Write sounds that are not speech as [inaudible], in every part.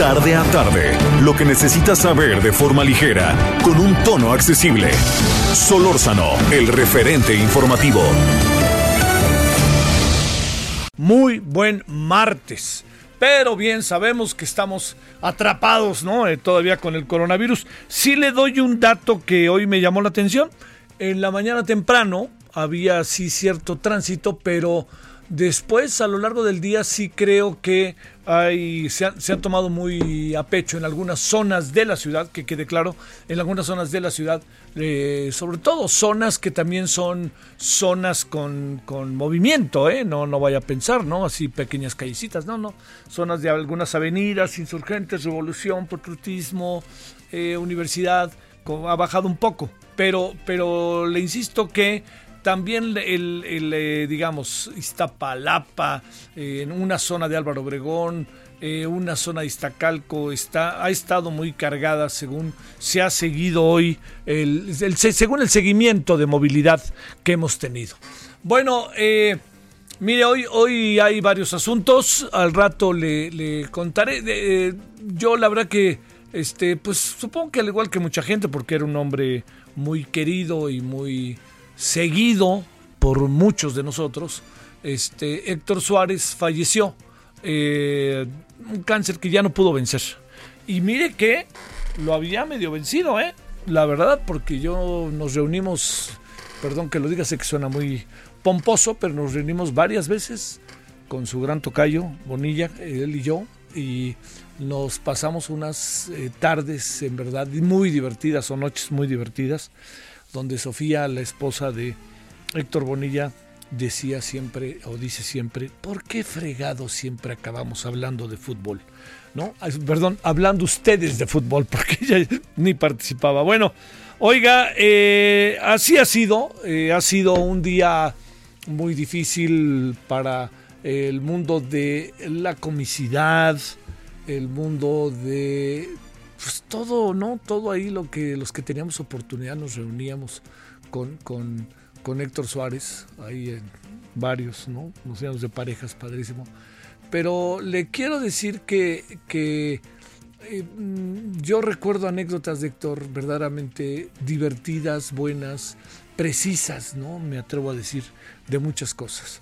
Tarde a tarde, lo que necesitas saber de forma ligera, con un tono accesible. Solórzano, el referente informativo. Muy buen martes. Pero bien, sabemos que estamos atrapados, ¿no? Eh, todavía con el coronavirus. Sí le doy un dato que hoy me llamó la atención. En la mañana temprano había sí cierto tránsito, pero después a lo largo del día sí creo que hay, se, han, tomado muy a pecho en algunas zonas de la ciudad, que quede claro, en algunas zonas de la ciudad, eh, sobre todo zonas que también son zonas con, con movimiento, ¿eh? no, no vaya a pensar, ¿no? Así pequeñas callecitas, no, no, zonas de algunas avenidas, insurgentes, revolución, patriotismo, eh, universidad, ha bajado un poco, pero, pero le insisto que también el, el eh, digamos, Iztapalapa, eh, en una zona de Álvaro Obregón, eh, una zona de Iztacalco, está, ha estado muy cargada según se ha seguido hoy, el, el- según el seguimiento de movilidad que hemos tenido. Bueno, eh, mire, hoy, hoy hay varios asuntos, al rato le, contaré. Yo la verdad que, este, pues supongo que al igual que mucha gente, porque era un hombre muy querido y muy seguido por muchos de nosotros, este, Héctor Suárez falleció. eh, un cáncer que ya no pudo vencer. Y mire que lo había medio vencido, ¿eh? La verdad, porque yo nos reunimos, perdón que lo diga, sé que suena muy pomposo, pero nos reunimos varias veces con su gran tocayo, Bonilla, él y yo, y nos pasamos unas eh, tardes, en verdad, muy divertidas o noches muy divertidas, donde Sofía, la esposa de Héctor Bonilla, decía siempre, o dice siempre, ¿por qué fregado siempre acabamos hablando de fútbol? ¿No? Perdón, hablando ustedes de fútbol, [laughs] porque ella ni participaba. Bueno, oiga, eh, así ha sido, eh, ha sido un día muy difícil para el mundo de la comicidad, el mundo de pues todo, ¿no? Todo ahí lo que los que teníamos oportunidad nos reuníamos con, con, con Héctor Suárez, ahí en varios, ¿no? Nos íbamos de parejas, padrísimo. Pero le quiero decir que, que eh, mm, yo recuerdo anécdotas de Héctor verdaderamente divertidas, buenas, precisas, ¿no? Me atrevo a decir, de muchas cosas.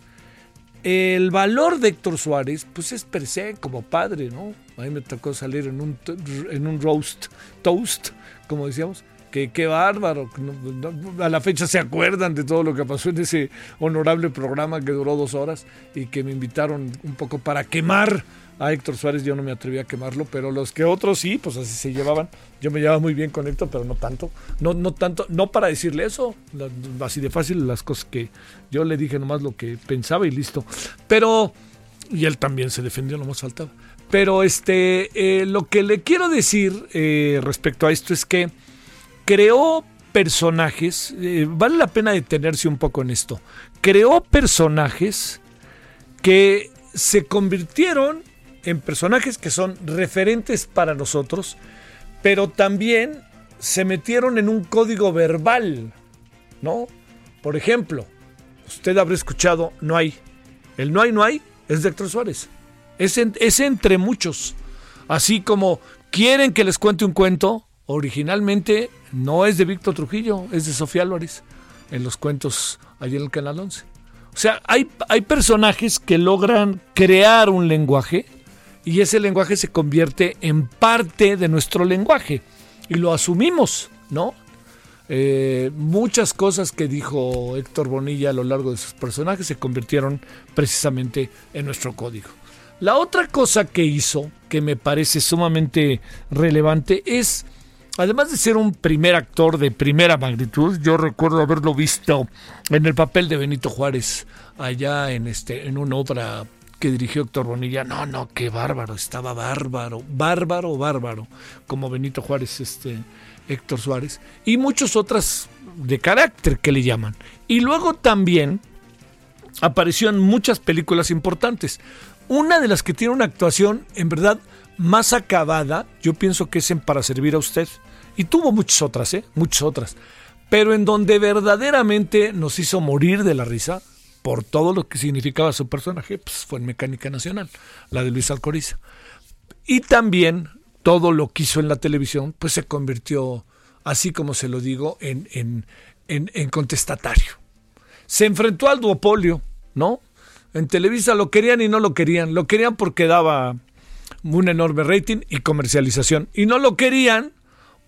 El valor de Héctor Suárez, pues es per se como padre, ¿no? A mí me tocó salir en un, en un roast, toast, como decíamos. Que qué bárbaro. A la fecha se acuerdan de todo lo que pasó en ese honorable programa que duró dos horas y que me invitaron un poco para quemar a Héctor Suárez. Yo no me atreví a quemarlo, pero los que otros sí, pues así se llevaban. Yo me llevaba muy bien con Héctor, pero no tanto. No, no tanto, no para decirle eso. así de fácil las cosas que yo le dije nomás lo que pensaba y listo. Pero, y él también se defendió, no más faltaba. Pero este, eh, lo que le quiero decir eh, respecto a esto es que creó personajes, eh, vale la pena detenerse un poco en esto, creó personajes que se convirtieron en personajes que son referentes para nosotros, pero también se metieron en un código verbal, ¿no? Por ejemplo, usted habrá escuchado no hay. El no hay, no hay es de Héctor Suárez. Es, es entre muchos. Así como quieren que les cuente un cuento, originalmente no es de Víctor Trujillo, es de Sofía Álvarez, en los cuentos allí en el Canal 11. O sea, hay, hay personajes que logran crear un lenguaje y ese lenguaje se convierte en parte de nuestro lenguaje y lo asumimos, ¿no? Eh, muchas cosas que dijo Héctor Bonilla a lo largo de sus personajes se convirtieron precisamente en nuestro código. La otra cosa que hizo, que me parece sumamente relevante, es, además de ser un primer actor de primera magnitud, yo recuerdo haberlo visto en el papel de Benito Juárez allá en, este, en una obra que dirigió Héctor Bonilla, no, no, qué bárbaro, estaba bárbaro, bárbaro, bárbaro, como Benito Juárez, este Héctor Suárez, y muchas otras de carácter que le llaman. Y luego también apareció en muchas películas importantes. Una de las que tiene una actuación, en verdad, más acabada, yo pienso que es en Para Servir a Usted. Y tuvo muchas otras, ¿eh? Muchas otras. Pero en donde verdaderamente nos hizo morir de la risa, por todo lo que significaba su personaje, pues fue en Mecánica Nacional, la de Luis Alcoriza. Y también todo lo que hizo en la televisión, pues se convirtió, así como se lo digo, en, en, en, contestatario. Se enfrentó al duopolio, ¿no? En Televisa lo querían y no lo querían. Lo querían porque daba un enorme rating y comercialización. Y no lo querían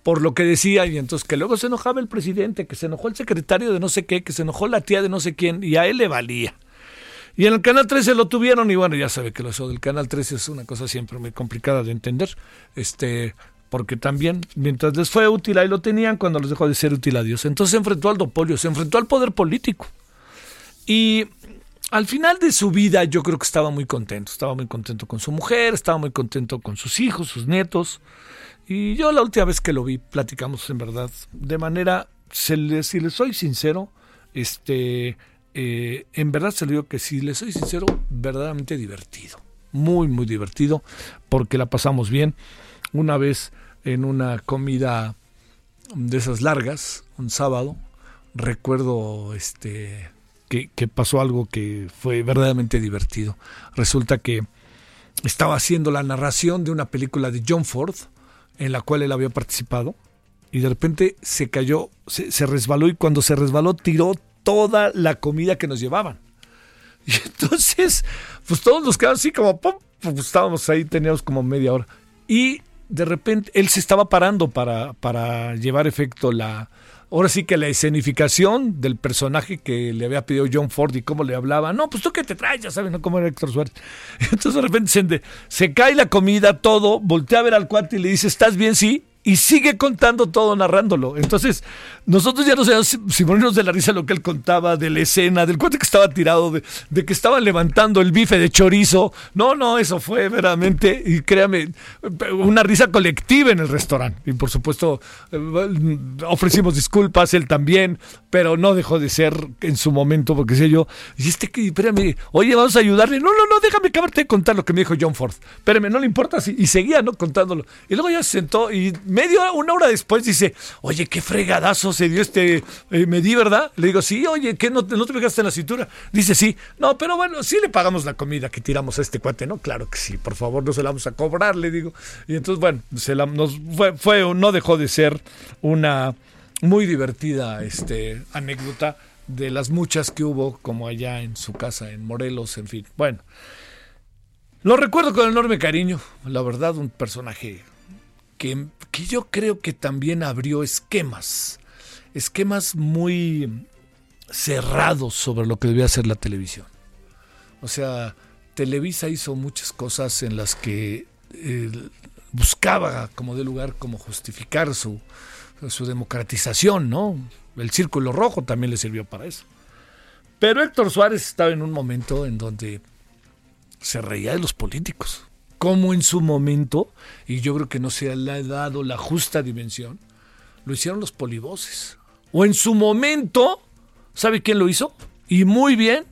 por lo que decía, y entonces que luego se enojaba el presidente, que se enojó el secretario de no sé qué, que se enojó la tía de no sé quién, y a él le valía. Y en el Canal 13 lo tuvieron, y bueno, ya sabe que eso del Canal 13 es una cosa siempre muy complicada de entender, este, porque también, mientras les fue útil, ahí lo tenían, cuando les dejó de ser útil a Dios. Entonces se enfrentó al dopolio, se enfrentó al poder político. Y al final de su vida yo creo que estaba muy contento, estaba muy contento con su mujer, estaba muy contento con sus hijos, sus nietos, y yo la última vez que lo vi, platicamos en verdad, de manera, si le, soy sincero, este, eh, en verdad se lo digo que si le soy sincero, verdaderamente divertido. Muy, muy divertido, porque la pasamos bien. Una vez en una comida de esas largas, un sábado, recuerdo este que, pasó algo que fue verdaderamente divertido. Resulta que estaba haciendo la narración de una película de John Ford, en la cual él había participado y de repente se cayó, se, resbaló y cuando se resbaló tiró toda la comida que nos llevaban. Y [laughs] entonces, pues todos nos quedamos así como, pues estábamos ahí, teníamos como media hora. Y de repente él se estaba parando para, para llevar efecto la, ahora sí que la escenificación del personaje que le había pedido John Ford y cómo le hablaba. No, pues tú qué te traes, ya sabes, ¿no? Cómo era Héctor Suárez. [laughs] Entonces de repente se, cae la comida, todo, voltea a ver al cuate y le dice, ¿estás bien? Sí y sigue contando todo, narrándolo. Entonces, nosotros ya no sabemos si, morirnos de la risa lo que él contaba, de la escena, del cuate que estaba tirado, de, que estaban levantando el bife de chorizo. No, no, eso fue verdaderamente, y créame, una risa colectiva en el restaurante. Y por supuesto, eh, ofrecimos disculpas, él también, pero no dejó de ser en su momento, porque sé yo, y este que, espérame, oye, vamos a ayudarle. No, no, no, déjame acabarte de contar lo que me dijo John Ford. Espérame, no le importa, y seguía, ¿no? Contándolo. Y luego ya se sentó y medio, una hora después dice, oye, qué fregadazo se dio este eh, me di, ¿verdad? Le digo, sí, oye, ¿qué no, no te pegaste en la cintura? Dice, sí, no, pero bueno, sí le pagamos la comida que tiramos a este cuate, ¿no? Claro que sí, por favor, no se la vamos a cobrar, le digo. Y entonces, bueno, se nos fue, fue, no dejó de ser una muy divertida este, anécdota de las muchas que hubo, como allá en su casa, en Morelos, en fin. Bueno, lo recuerdo con enorme cariño, la verdad, un personaje que, yo creo que también abrió esquemas, esquemas muy cerrados sobre lo que debía ser la televisión. O sea, Televisa hizo muchas cosas en las que eh, buscaba como de lugar como justificar su, su democratización, ¿no? El círculo rojo también le sirvió para eso. Pero Héctor Suárez estaba en un momento en donde se reía de los políticos como en su momento, y yo creo que no se le ha dado la justa dimensión, lo hicieron los polivoces. O en su momento, ¿sabe quién lo hizo? Y muy bien,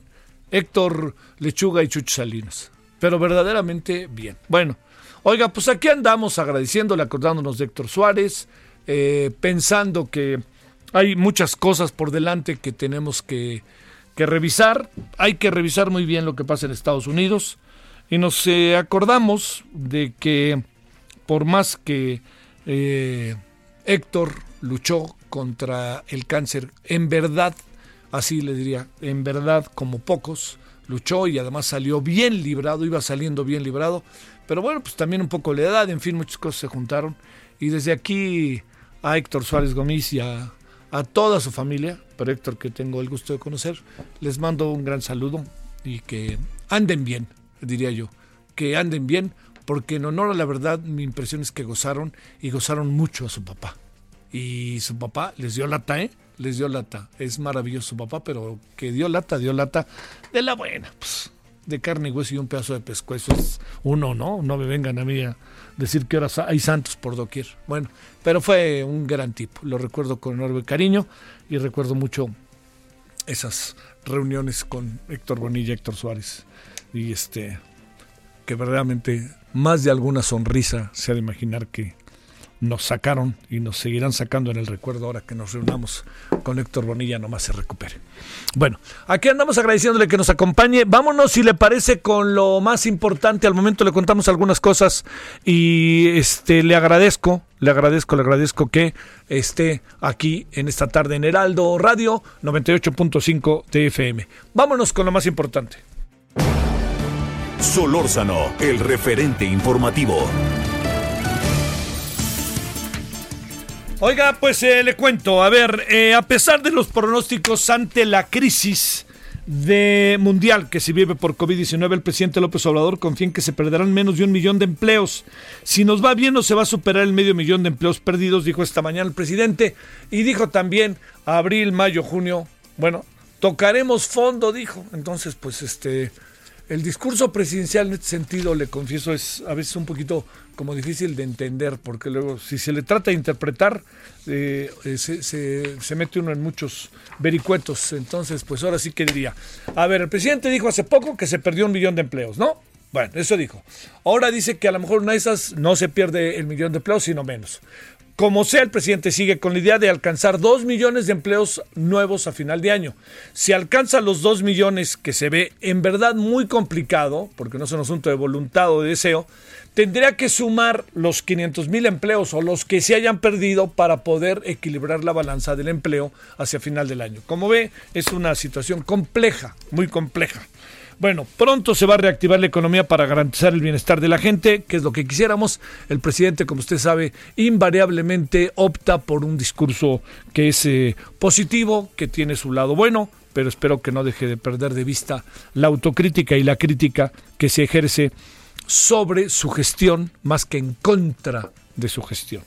Héctor Lechuga y Chucho Salinas. Pero verdaderamente bien. Bueno, oiga, pues aquí andamos agradeciéndole, acordándonos de Héctor Suárez, eh, pensando que hay muchas cosas por delante que tenemos que, que revisar. Hay que revisar muy bien lo que pasa en Estados Unidos y nos eh, acordamos de que por más que eh, Héctor luchó contra el cáncer, en verdad, así le diría, en verdad como pocos, luchó y además salió bien librado, iba saliendo bien librado, pero bueno, pues también un poco la edad, en fin, muchas cosas se juntaron. Y desde aquí a Héctor Suárez Gómez y a, a toda su familia, pero Héctor que tengo el gusto de conocer, les mando un gran saludo y que anden bien diría yo, que anden bien, porque en honor a la verdad mi impresión es que gozaron y gozaron mucho a su papá. Y su papá les dio lata, ¿eh? Les dio lata. Es maravilloso su papá, pero que dio lata, dio lata de la buena, pues, de carne y hueso y un pedazo de pescuezo es uno, ¿no? No me vengan a mí a decir que ahora hay santos por doquier. Bueno, pero fue un gran tipo, lo recuerdo con enorme cariño y recuerdo mucho esas reuniones con Héctor Bonilla y Héctor Suárez. Y este, que verdaderamente más de alguna sonrisa se ha de imaginar que nos sacaron y nos seguirán sacando en el recuerdo ahora que nos reunamos con Héctor Bonilla, nomás se recupere. Bueno, aquí andamos agradeciéndole que nos acompañe. Vámonos, si le parece, con lo más importante. Al momento le contamos algunas cosas y este le agradezco, le agradezco, le agradezco que esté aquí en esta tarde en Heraldo Radio 98.5 TFM. Vámonos con lo más importante. Solórzano, el referente informativo. Oiga, pues eh, le cuento, a ver, eh, a pesar de los pronósticos ante la crisis de mundial que se vive por COVID-19, el presidente López Obrador confía en que se perderán menos de un millón de empleos. Si nos va bien, no se va a superar el medio millón de empleos perdidos, dijo esta mañana el presidente. Y dijo también, abril, mayo, junio, bueno, tocaremos fondo, dijo. Entonces, pues este, el discurso presidencial en este sentido, le confieso, es a veces un poquito como difícil de entender, porque luego si se le trata de interpretar, eh, eh, se, se, mete uno en muchos vericuetos. Entonces, pues ahora sí que diría, a ver, el presidente dijo hace poco que se perdió un millón de empleos, ¿no? Bueno, eso dijo. Ahora dice que a lo mejor una de esas no se pierde el millón de empleos, sino menos. Como sea, el presidente sigue con la idea de alcanzar dos millones de empleos nuevos a final de año. Si alcanza los dos millones, que se ve en verdad muy complicado, porque no es un asunto de voluntad o de deseo, tendría que sumar los 500 mil empleos o los que se hayan perdido para poder equilibrar la balanza del empleo hacia final del año. Como ve, es una situación compleja, muy compleja. Bueno, pronto se va a reactivar la economía para garantizar el bienestar de la gente, que es lo que quisiéramos. El presidente, como usted sabe, invariablemente opta por un discurso que es eh, positivo, que tiene su lado bueno, pero espero que no deje de perder de vista la autocrítica y la crítica que se ejerce sobre su gestión más que en contra de su gestión.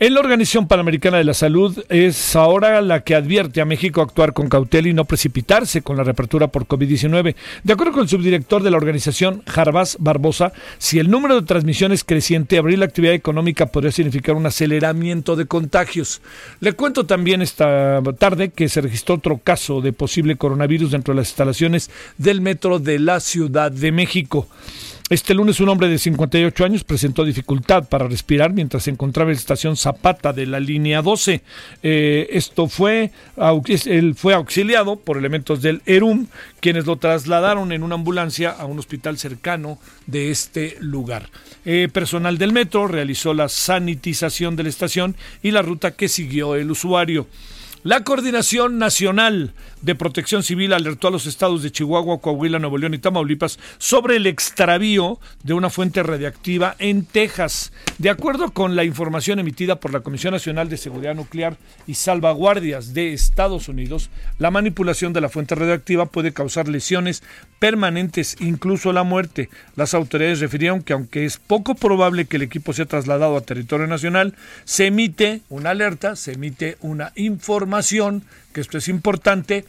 En la Organización Panamericana de la Salud es ahora la que advierte a México actuar con cautela y no precipitarse con la reapertura por COVID-19. De acuerdo con el subdirector de la organización, Jarbás Barbosa, si el número de transmisiones creciente, abrir la actividad económica podría significar un aceleramiento de contagios. Le cuento también esta tarde que se registró otro caso de posible coronavirus dentro de las instalaciones del metro de la Ciudad de México. Este lunes un hombre de 58 años presentó dificultad para respirar mientras se encontraba en la estación Zapata de la línea 12. Eh, esto fue, él fue auxiliado por elementos del ERUM, quienes lo trasladaron en una ambulancia a un hospital cercano de este lugar. Eh, personal del metro realizó la sanitización de la estación y la ruta que siguió el usuario. La Coordinación Nacional de Protección Civil alertó a los estados de Chihuahua, Coahuila, Nuevo León y Tamaulipas sobre el extravío de una fuente radiactiva en Texas. De acuerdo con la información emitida por la Comisión Nacional de Seguridad Nuclear y Salvaguardias de Estados Unidos, la manipulación de la fuente radiactiva puede causar lesiones permanentes, incluso la muerte. Las autoridades refirieron que aunque es poco probable que el equipo sea trasladado a territorio nacional, se emite una alerta, se emite una información, que esto es importante,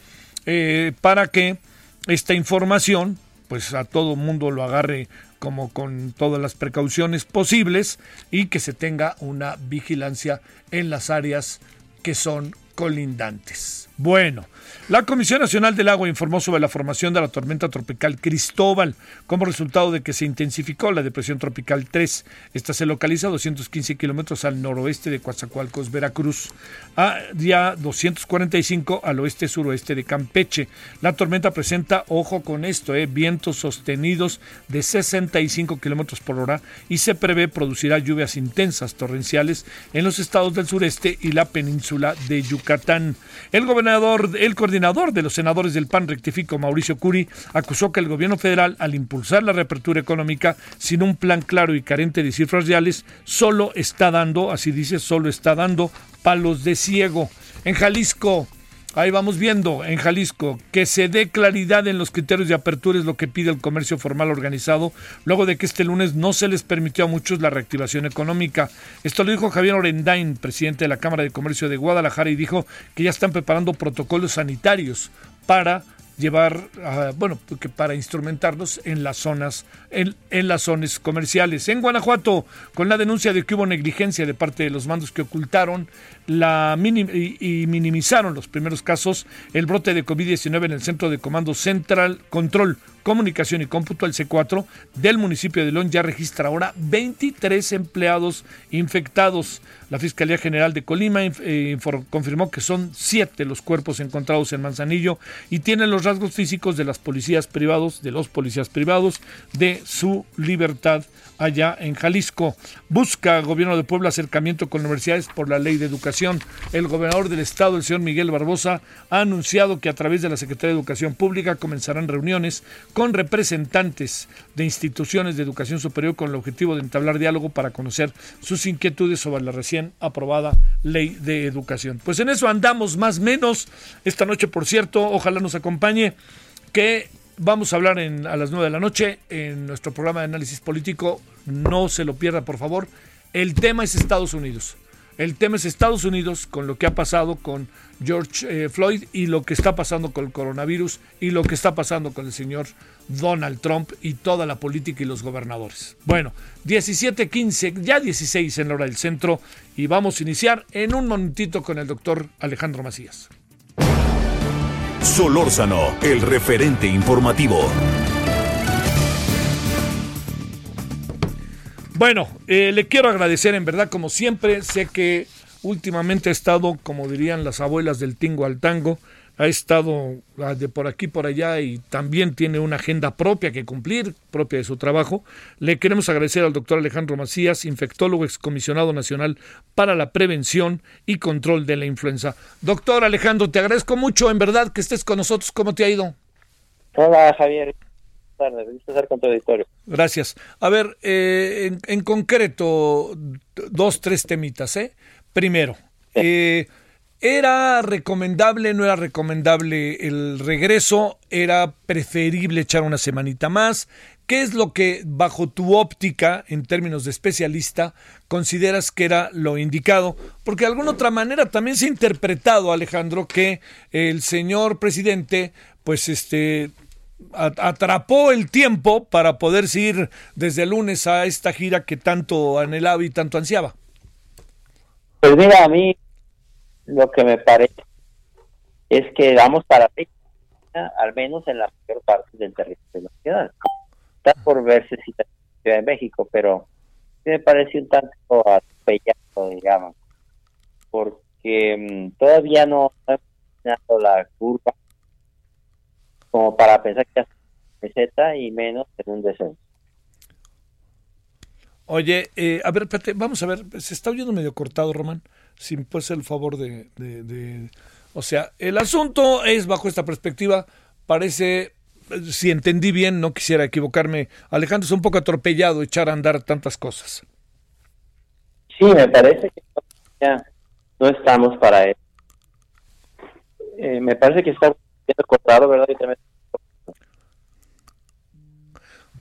eh, para que esta información, pues a todo mundo lo agarre como con todas las precauciones posibles y que se tenga una vigilancia en las áreas que son colindantes. Bueno, la Comisión Nacional del Agua informó sobre la formación de la tormenta tropical Cristóbal como resultado de que se intensificó la depresión tropical 3. Esta se localiza a 215 kilómetros al noroeste de Coatzacoalcos, Veracruz, a día 245 al oeste-suroeste de Campeche. La tormenta presenta, ojo con esto, eh, vientos sostenidos de 65 kilómetros por hora y se prevé producirá lluvias intensas torrenciales en los estados del sureste y la península de Yucatán. El gobernador, el coordinador de los senadores del PAN rectifico, Mauricio Curi, acusó que el gobierno federal, al impulsar la reapertura económica sin un plan claro y carente de cifras reales, solo está dando, así dice, solo está dando palos de ciego. En Jalisco, Ahí vamos viendo en Jalisco que se dé claridad en los criterios de apertura es lo que pide el comercio formal organizado, luego de que este lunes no se les permitió a muchos la reactivación económica. Esto lo dijo Javier Orendain, presidente de la Cámara de Comercio de Guadalajara, y dijo que ya están preparando protocolos sanitarios para llevar, bueno, que para instrumentarlos en las zonas, en, las zonas comerciales. En Guanajuato, con la denuncia de que hubo negligencia de parte de los mandos que ocultaron la y, minimizaron los primeros casos, el brote de COVID-19 en el Centro de Comando Central Control Comunicación y Cómputo, el C4, del municipio de León ya registra ahora 23 empleados infectados. La Fiscalía General de Colima eh, confirmó que son siete los cuerpos encontrados en Manzanillo y tienen los rasgos físicos de las policías privados, de los policías privados, de su libertad allá en Jalisco. Busca gobierno de Puebla acercamiento con universidades por la ley de educación. El gobernador del estado, el señor Miguel Barbosa, ha anunciado que a través de la Secretaría de Educación Pública comenzarán reuniones con representantes de instituciones de educación superior con el objetivo de entablar diálogo para conocer sus inquietudes sobre la recién aprobada ley de educación. Pues en eso andamos más menos. Esta noche, por cierto, ojalá nos acompañe que vamos a hablar a las 9 de la noche en nuestro programa de análisis político. No se lo pierda, por favor. El tema es Estados Unidos. El tema es Estados Unidos con lo que ha pasado con George eh, Floyd y lo que está pasando con el coronavirus y lo que está pasando con el señor Donald Trump y toda la política y los gobernadores. Bueno, 17:15, ya 16 en hora del centro y vamos a iniciar en un momentito con el doctor Alejandro Macías. Solórzano, el referente informativo. Bueno, eh, le quiero agradecer en verdad, como siempre, sé que últimamente ha estado, como dirían las abuelas del tingo al tango, ha estado ah, de por aquí por allá y también tiene una agenda propia que cumplir, propia de su trabajo. Le queremos agradecer al doctor Alejandro Macías, infectólogo excomisionado nacional para la prevención y control de la influenza. Doctor Alejandro, te agradezco mucho, en verdad, que estés con nosotros. ¿Cómo te ha ido? Hola, Javier. Estar con tu auditorio. Gracias. A ver, eh, en, en, concreto, dos, tres temitas. ¿eh? Primero, eh, ¿Era recomendable, no era recomendable el regreso? ¿Era preferible echar una semanita más? ¿Qué es lo que, bajo tu óptica, en términos de especialista, consideras que era lo indicado? Porque de alguna otra manera también se ha interpretado, Alejandro, que el señor presidente, pues este, atrapó el tiempo para poder ir desde lunes a esta gira que tanto anhelaba y tanto ansiaba. Pues mira, a mí lo que me parece es que vamos para al menos en la mayor parte del territorio nacional. Está por verse si está en México, pero me parece un tanto atropellado, digamos, porque mm, todavía no ha la curva como para pensar que ya meseta y menos en un descenso. Oye, eh, a ver, espérate, vamos a ver, se está oyendo medio cortado, Román si me puedes el favor de, de, O sea, el asunto es bajo esta perspectiva, parece, si entendí bien, no quisiera equivocarme, Alejandro es un poco atropellado echar a andar tantas cosas. Sí, me parece que ya no estamos para él. Eh, me parece que está cortado, ¿verdad?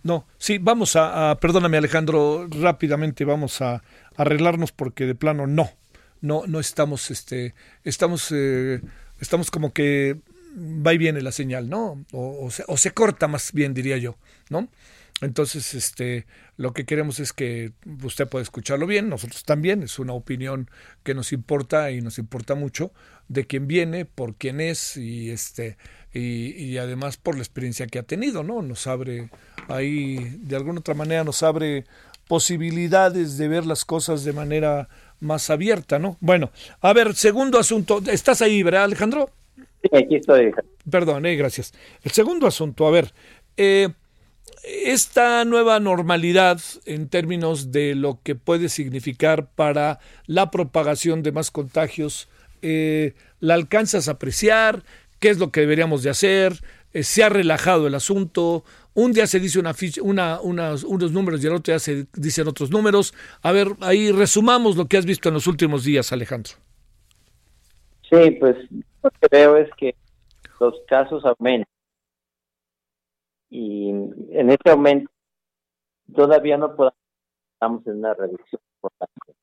No, sí, vamos a, perdóname Alejandro, rápidamente vamos a arreglarnos porque de plano no, no, no estamos, este, estamos, eh, estamos como que va y viene la señal, ¿no? O, se, o, se, corta más bien, diría yo, ¿no? Entonces, este, lo que queremos es que usted pueda escucharlo bien, nosotros también, es una opinión que nos importa y nos importa mucho de quién viene, por quién es y este, y, y además por la experiencia que ha tenido, ¿no? Nos abre ahí, de alguna otra manera nos abre posibilidades de ver las cosas de manera más abierta, ¿no? Bueno, a ver, segundo asunto, ¿estás ahí, verdad, Alejandro? Sí, aquí estoy. Perdón, eh, gracias. El segundo asunto, a ver, eh, esta nueva normalidad en términos de lo que puede significar para la propagación de más contagios, eh, ¿la alcanzas a apreciar? ¿Qué es lo que deberíamos de hacer? Eh, ¿Se ha relajado el asunto? Un día se dice una, una, unos números y el otro día se dicen otros números. A ver, ahí resumamos lo que has visto en los últimos días, Alejandro. Sí, pues lo que veo es que los casos aumentan. Y en este aumento todavía no podemos, estamos en una reducción importante.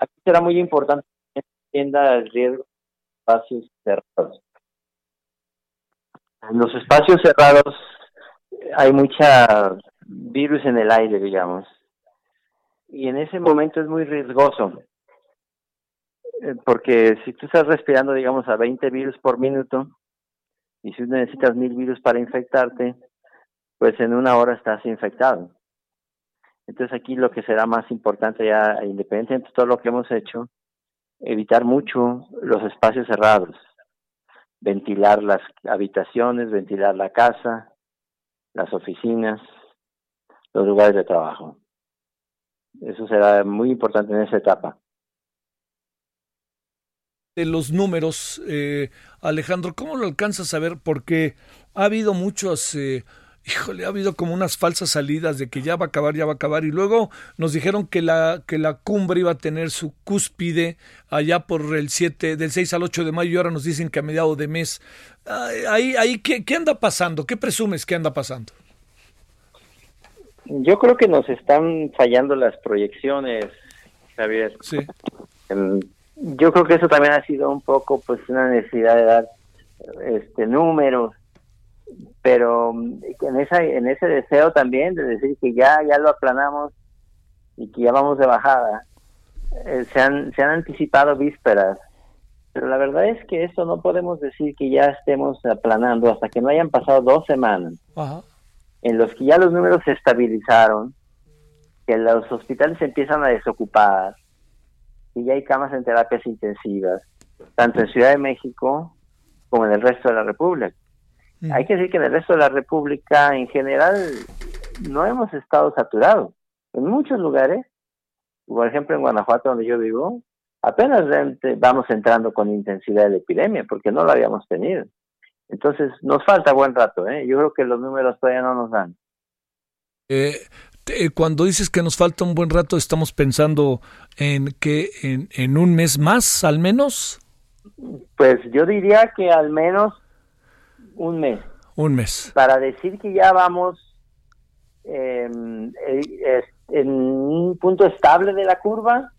Aquí será muy importante que entienda el riesgo de espacios cerrados En los espacios cerrados hay mucha virus en el aire, digamos. Y en ese momento es muy riesgoso. Eh, porque si tú estás respirando, digamos, a 20 virus por minuto, y si necesitas mil virus para infectarte, pues en una hora estás infectado. Entonces aquí lo que será más importante ya, independientemente de todo lo que hemos hecho, evitar mucho los espacios cerrados, ventilar las habitaciones, ventilar la casa, las oficinas, los lugares de trabajo. Eso será muy importante en esa etapa. De los números, eh, Alejandro, ¿cómo lo alcanzas a ver? Porque ha habido muchos... Eh, híjole, ha habido como unas falsas salidas de que ya va a acabar, ya va a acabar, y luego nos dijeron que la, que la cumbre iba a tener su cúspide allá por el 7, del 6 al 8 de mayo, y ahora nos dicen que a mediados de mes. Ahí, ahí ¿qué, ¿qué anda pasando? ¿Qué presumes que anda pasando? Yo creo que nos están fallando las proyecciones, Javier. Sí. Yo creo que eso también ha sido un poco pues una necesidad de dar este números pero en esa en ese deseo también de decir que ya ya lo aplanamos y que ya vamos de bajada eh, se han se han anticipado vísperas. Pero la verdad es que eso no podemos decir que ya estemos aplanando hasta que no hayan pasado dos semanas en los que ya los números se estabilizaron que los hospitales se empiezan a desocupar y ya hay camas en terapias intensivas tanto en Ciudad de México como en el resto de la República hay que decir que en el resto de la República en general no hemos estado saturados. En muchos lugares, por ejemplo en Guanajuato donde yo vivo, apenas vamos entrando con intensidad de la epidemia porque no lo habíamos tenido. Entonces nos falta buen rato, ¿eh? yo creo que los números todavía no nos dan. Eh, cuando dices que nos falta un buen rato, estamos pensando en que en, en un mes más, al menos. Pues yo diría que al menos un mes. Un mes. Para decir que ya vamos em, eh, en un punto estable de la curva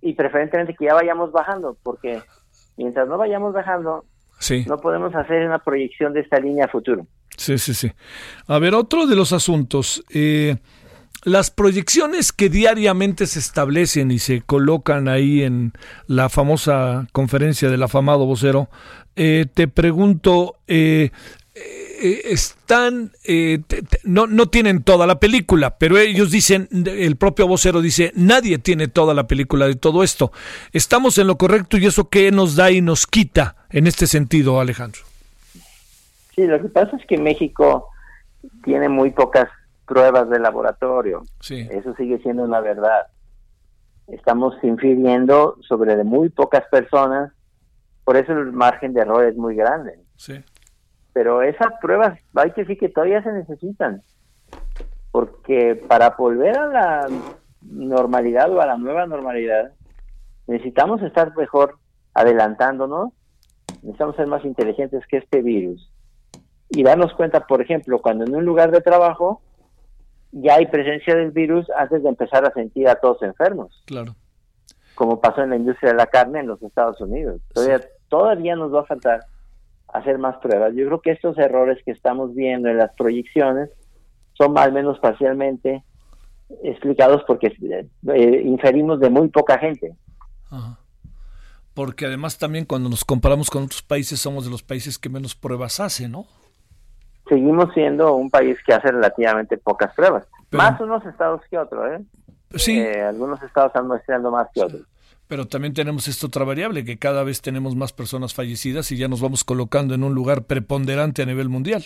y preferentemente que ya vayamos bajando, porque mientras no vayamos bajando, sí. no podemos hacer una proyección de esta línea a futuro. Sí, sí, sí. A ver, otro de los asuntos. Eh, las proyecciones que diariamente se establecen y se colocan ahí en la famosa conferencia del afamado vocero, eh, te pregunto, eh, eh, están, no, no tienen toda la película, pero ellos dicen, el propio vocero dice, nadie tiene toda la película de todo esto. ¿Estamos en lo correcto y eso qué nos da y nos quita en este sentido, Alejandro? Sí, lo que pasa es que México tiene muy pocas pruebas de laboratorio. Sí. Eso sigue siendo una verdad. Estamos infiriendo sobre de muy pocas personas, por eso el margen de error es muy grande. Sí. Pero esas pruebas hay que decir que todavía se necesitan, porque para volver a la normalidad o a la nueva normalidad, necesitamos estar mejor adelantándonos, necesitamos ser más inteligentes que este virus y darnos cuenta, por ejemplo, cuando en un lugar de trabajo ya hay presencia del virus antes de empezar a sentir a todos enfermos. Claro. Como pasó en la industria de la carne en los Estados Unidos. Todavía, todavía nos va a faltar hacer más pruebas. Yo creo que estos errores que estamos viendo en las proyecciones son al menos parcialmente explicados porque eh, inferimos de muy poca gente. Porque además también cuando nos comparamos con otros países somos de los países que menos pruebas hacen, ¿no? Seguimos siendo un país que hace relativamente pocas pruebas. más unos estados que otros, ¿eh? Sí. Eh, algunos estados están muestreando más que otros. Pero también tenemos esta otra variable, que cada vez tenemos más personas fallecidas y ya nos vamos colocando en un lugar preponderante a nivel mundial.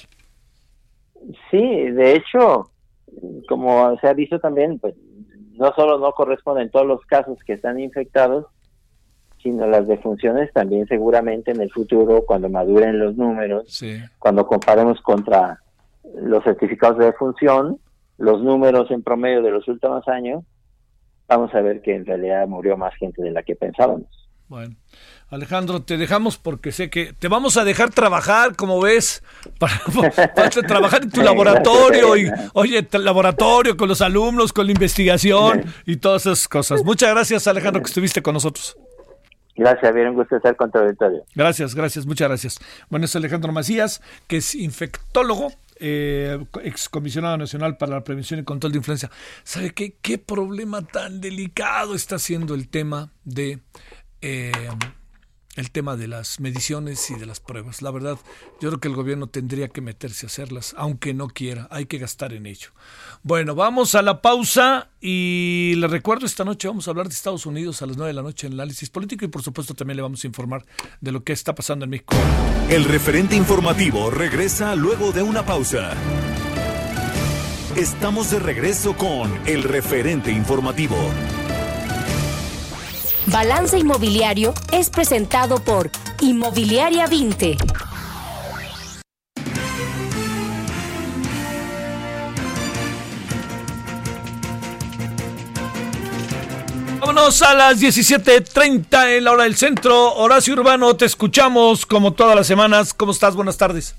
Sí, de hecho, como se ha visto también, pues no solo no corresponden todos los casos que están infectados, sino las defunciones también seguramente en el futuro, cuando maduren los números, cuando comparemos contra los certificados de defunción, los números en promedio de los últimos años, vamos a ver que en realidad murió más gente de la que pensábamos. Bueno, Alejandro, te dejamos porque sé que te vamos a dejar trabajar, como ves, [laughs] para, trabajar en tu laboratorio y, [laughs] oye, laboratorio con los alumnos, con la investigación y todas esas cosas. Muchas gracias, Alejandro, que estuviste con nosotros. Gracias, bien, un gusto estar con tu. Gracias, gracias, muchas gracias. Bueno, es Alejandro Macías, que es infectólogo, eh, excomisionado nacional para la prevención y control de influenza. ¿Sabe qué, qué problema tan delicado está siendo el tema de eh, el tema de las mediciones y de las pruebas. La verdad, yo creo que el gobierno tendría que meterse a hacerlas, aunque no quiera, hay que gastar en ello. Bueno, vamos a la pausa y le recuerdo, esta noche vamos a hablar de Estados Unidos a las 9 de la noche en el análisis político y por supuesto también le vamos a informar de lo que está pasando en México. El referente informativo regresa luego de una pausa. Estamos de regreso con el referente informativo. Balance Inmobiliario es presentado por Inmobiliaria 20. Vámonos a las 17.30 en la hora del centro. Horacio Urbano, te escuchamos como todas las semanas. ¿Cómo estás? Buenas tardes.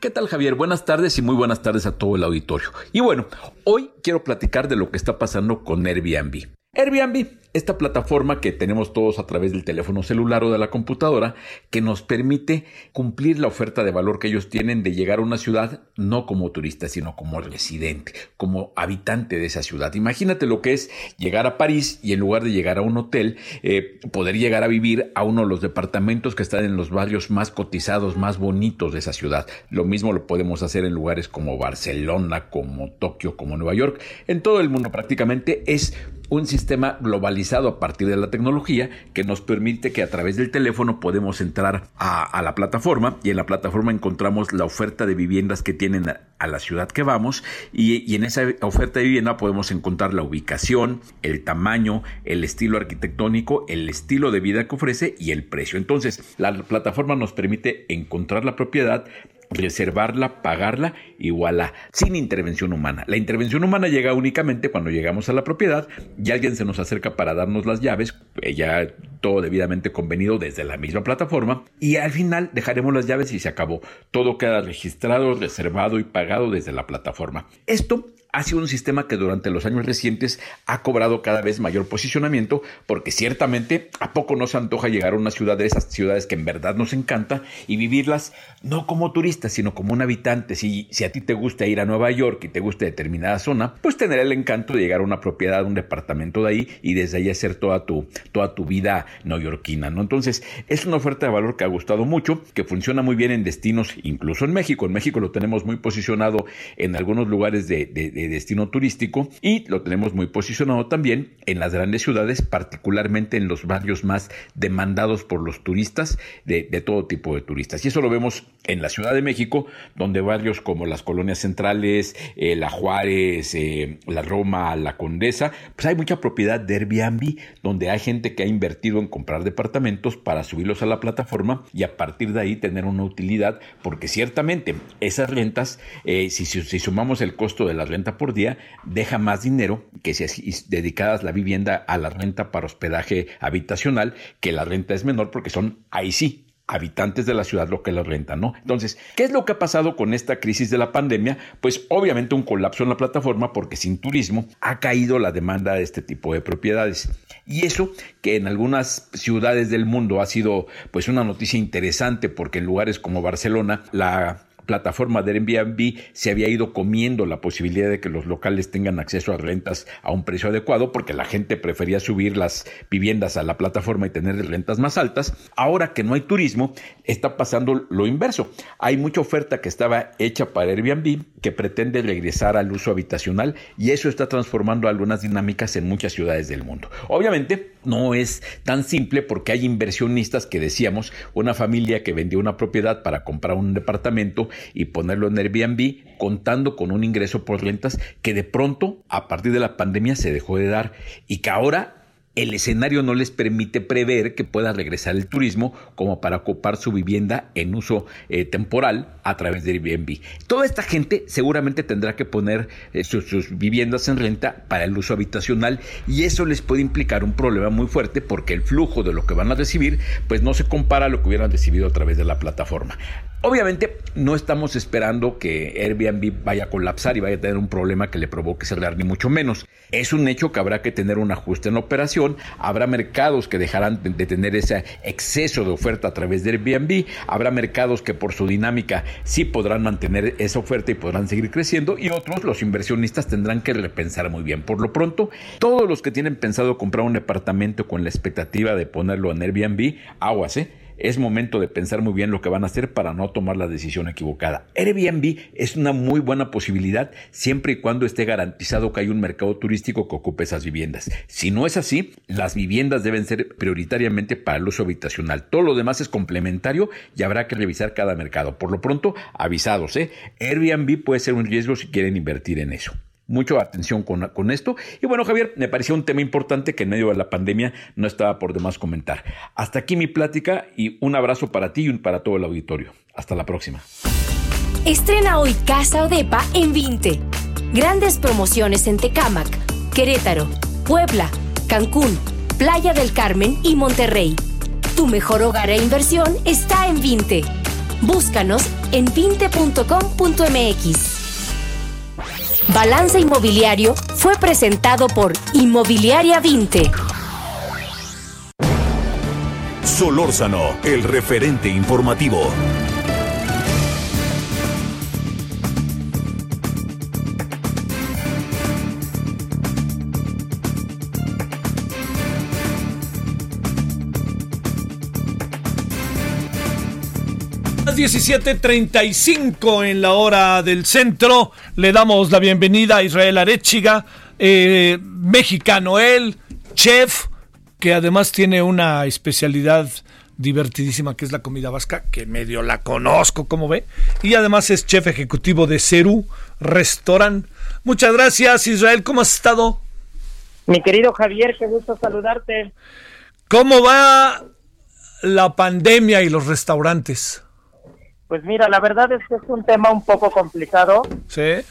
¿Qué tal Javier? Buenas tardes y muy buenas tardes a todo el auditorio. Y bueno, hoy quiero platicar de lo que está pasando con Airbnb. Airbnb, esta plataforma que tenemos todos a través del teléfono celular o de la computadora, que nos permite cumplir la oferta de valor que ellos tienen de llegar a una ciudad no como turista, sino como residente, como habitante de esa ciudad. Imagínate lo que es llegar a París y en lugar de llegar a un hotel, eh, poder llegar a vivir a uno de los departamentos que están en los barrios más cotizados, más bonitos de esa ciudad. Lo mismo lo podemos hacer en lugares como Barcelona, como Tokio, como Nueva York. En todo el mundo prácticamente es un sistema globalizado a partir de la tecnología que nos permite que a través del teléfono podemos entrar a, la plataforma y en la plataforma encontramos la oferta de viviendas que tienen a, la ciudad que vamos y, en esa oferta de vivienda podemos encontrar la ubicación, el tamaño, el estilo arquitectónico, el estilo de vida que ofrece y el precio. Entonces, la plataforma nos permite encontrar la propiedad, reservarla, pagarla y voilà, sin intervención humana. La intervención humana llega únicamente cuando llegamos a la propiedad y alguien se nos acerca para darnos las llaves, eh, ya todo debidamente convenido desde la misma plataforma y al final dejaremos las llaves y se acabó. Todo queda registrado, reservado y pagado desde la plataforma. Esto ha sido un sistema que durante los años recientes ha cobrado cada vez mayor posicionamiento porque ciertamente a poco nos antoja llegar a una ciudad de esas ciudades que en verdad nos encanta y vivirlas no como turistas sino como un habitante. Si, si a ti te gusta ir a Nueva York y te gusta determinada zona, pues tener el encanto de llegar a una propiedad, un departamento de ahí y desde ahí hacer toda tu, toda tu vida neoyorquina, ¿no? Entonces es una oferta de valor que ha gustado mucho, que funciona muy bien en destinos, incluso en México. En México lo tenemos muy posicionado en algunos lugares de destino turístico y lo tenemos muy posicionado también en las grandes ciudades, particularmente en los barrios más demandados por los turistas, de, todo tipo de turistas. Y eso lo vemos en la Ciudad de México, donde barrios como las colonias centrales, eh, la Juárez, eh, la Roma, la Condesa, pues hay mucha propiedad de Airbnb, donde hay gente que ha invertido en comprar departamentos para subirlos a la plataforma y a partir de ahí tener una utilidad, porque ciertamente esas rentas, eh, si, si sumamos el costo de la renta por día deja más dinero que si dedicadas la vivienda a la renta para hospedaje habitacional, que la renta es menor porque son ahí sí habitantes de la ciudad lo que la rentan, ¿no? Entonces, ¿qué es lo que ha pasado con esta crisis de la pandemia? Pues obviamente un colapso en la plataforma porque sin turismo ha caído la demanda de este tipo de propiedades. Y eso que en algunas ciudades del mundo ha sido pues una noticia interesante porque en lugares como Barcelona la plataforma de Airbnb se había ido comiendo la posibilidad de que los locales tengan acceso a rentas a un precio adecuado porque la gente prefería subir las viviendas a la plataforma y tener rentas más altas. Ahora que no hay turismo, está pasando lo inverso. Hay mucha oferta que estaba hecha para Airbnb que pretende regresar al uso habitacional y eso está transformando algunas dinámicas en muchas ciudades del mundo. Obviamente no es tan simple porque hay inversionistas que decíamos, una familia que vendió una propiedad para comprar un departamento y ponerlo en Airbnb contando con un ingreso por rentas que de pronto a partir de la pandemia se dejó de dar y que ahora el escenario no les permite prever que pueda regresar el turismo como para ocupar su vivienda en uso eh, temporal a través de Airbnb. Toda esta gente seguramente tendrá que poner eh, sus, viviendas en renta para el uso habitacional y eso les puede implicar un problema muy fuerte porque el flujo de lo que van a recibir pues no se compara a lo que hubieran recibido a través de la plataforma. Obviamente no estamos esperando que Airbnb vaya a colapsar y vaya a tener un problema que le provoque cerrar ni mucho menos. Es un hecho que habrá que tener un ajuste en la operación habrá mercados que dejarán de tener ese exceso de oferta a través de Airbnb, habrá mercados que por su dinámica sí podrán mantener esa oferta y podrán seguir creciendo y otros, los inversionistas, tendrán que repensar muy bien. Por lo pronto, todos los que tienen pensado comprar un departamento con la expectativa de ponerlo en Airbnb, aguas, ¿eh? Es momento de pensar muy bien lo que van a hacer para no tomar la decisión equivocada. Airbnb es una muy buena posibilidad siempre y cuando esté garantizado que hay un mercado turístico que ocupe esas viviendas. Si no es así, las viviendas deben ser prioritariamente para el uso habitacional. Todo lo demás es complementario y habrá que revisar cada mercado. Por lo pronto, avisados, ¿eh? Airbnb puede ser un riesgo si quieren invertir en eso mucha atención con, con, esto. Y bueno, Javier, me pareció un tema importante que en medio de la pandemia no estaba por demás comentar. Hasta aquí mi plática y un abrazo para ti y para todo el auditorio. Hasta la próxima. Estrena hoy Casa Odepa en 20. Grandes promociones en Tecámac, Querétaro, Puebla, Cancún, Playa del Carmen y Monterrey. Tu mejor hogar e inversión está en 20. Búscanos en 20.com.mx. Balance Inmobiliario fue presentado por Inmobiliaria 20. Solórzano, el referente informativo. Las 17:35 en la hora del centro. Le damos la bienvenida a Israel Arechiga, eh, mexicano él, chef, que además tiene una especialidad divertidísima que es la comida vasca, que medio la conozco, como ve, y además es chef ejecutivo de Cerú Restaurant. Muchas gracias, Israel, ¿cómo has estado? Mi querido Javier, qué gusto saludarte. ¿Cómo va la pandemia y los restaurantes? Pues mira, la verdad es que es un tema un poco complicado. Sí.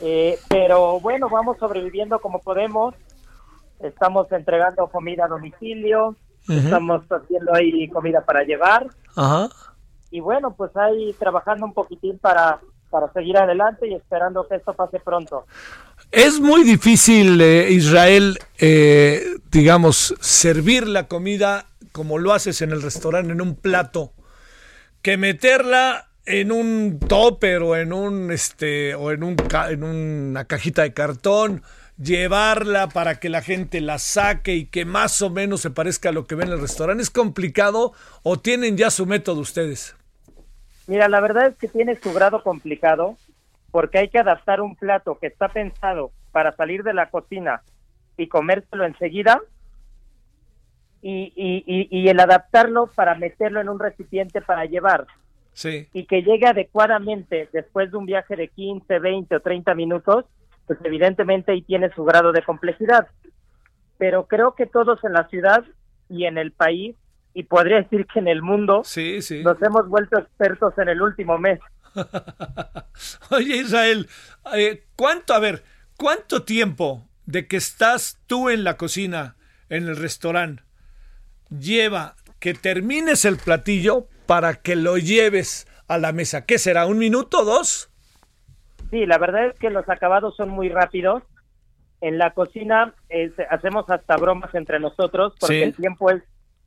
Eh, pero bueno, vamos sobreviviendo como podemos. Estamos entregando comida a domicilio, estamos haciendo ahí comida para llevar. Ajá. Y bueno, pues ahí trabajando un poquitín para, para seguir adelante y esperando que esto pase pronto. Es muy difícil, eh, Israel, eh, digamos, servir la comida como lo haces en el restaurante, en un plato, que meterla en un topper o en un este o en un en una cajita de cartón, llevarla para que la gente la saque y que más o menos se parezca a lo que ven en el restaurante. ¿Es complicado o tienen ya su método ustedes? Mira, la verdad es que tiene su grado complicado porque hay que adaptar un plato que está pensado para salir de la cocina y comérselo enseguida y, y, y, el adaptarlo para meterlo en un recipiente para llevar. Sí. Y que llegue adecuadamente después de un viaje de 15, 20 o 30 minutos, pues evidentemente ahí tiene su grado de complejidad. Pero creo que todos en la ciudad y en el país, y podría decir que en el mundo, sí, sí. nos hemos vuelto expertos en el último mes. [laughs] Oye, Israel, eh, ¿cuánto, a ver, cuánto tiempo de que estás tú en la cocina, en el restaurante, lleva que termines el platillo para que lo lleves a la mesa? ¿Qué será? ¿Un minuto dos? Sí, la verdad es que los acabados son muy rápidos. En la cocina eh, hacemos hasta bromas entre nosotros porque Sí. el tiempo es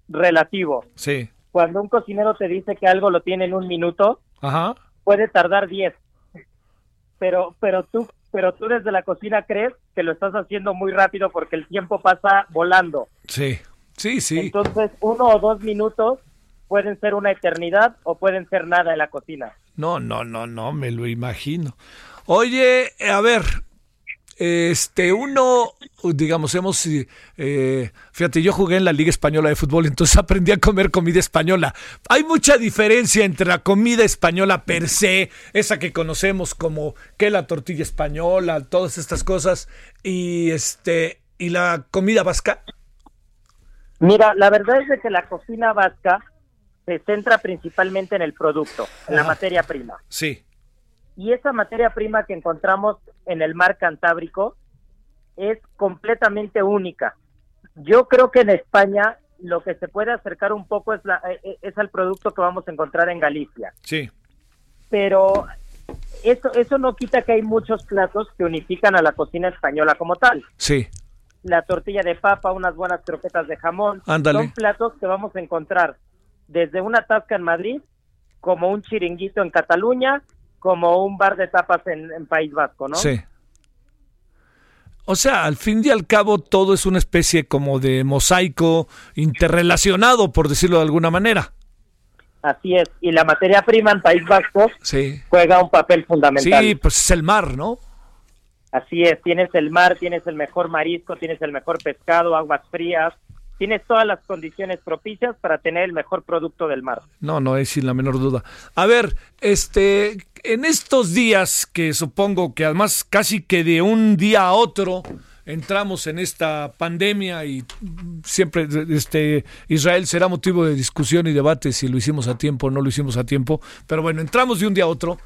relativo. Sí. Cuando un cocinero te dice que algo lo tiene en un minuto, Ajá. puede tardar 10. Pero, pero tú, pero tú desde la cocina crees que lo estás haciendo muy rápido porque el tiempo pasa volando. Sí. Sí, sí. Entonces, uno o dos minutos pueden ser una eternidad o pueden ser nada en la cocina. No, no, no, no, me lo imagino. Oye, a ver, este, uno, digamos, hemos, eh, fíjate, yo jugué en la Liga Española de Fútbol, entonces [laughs] aprendí a comer comida española. Hay mucha diferencia entre la comida española per se, esa que conocemos como que la tortilla española, todas estas cosas, y este, y la comida vasca. Mira, la verdad es de que la cocina vasca se centra principalmente en el producto, en la materia prima. Sí, Y esa materia prima que encontramos en el mar Cantábrico es completamente única. Yo creo que en España lo que se puede acercar un poco es, la, eh, es al producto que vamos a encontrar en Galicia. sí, Pero eso, eso no quita que hay muchos platos que unifican a la cocina española como tal. sí. La tortilla de papa, unas buenas croquetas de jamón. Ándale. Son platos que vamos a encontrar desde una tasca en Madrid, como un chiringuito en Cataluña, como un bar de tapas en, en País Vasco, ¿no? Sí. O sea, al fin y al cabo todo es una especie como de mosaico interrelacionado, por decirlo de alguna manera. Así es. Y la materia prima en País Vasco Sí. juega un papel fundamental. Sí, pues es el mar, ¿no? Así es. Tienes el mar, tienes el mejor marisco, tienes el mejor pescado, aguas frías. Tienes todas las condiciones propicias para tener el mejor producto del mar. No, no es sin la menor duda. A ver, este, en estos días que supongo que además casi que de un día a otro entramos en esta pandemia y siempre este Israel será motivo de discusión y debate si lo hicimos a tiempo o no lo hicimos a tiempo, pero bueno, entramos de un día a otro.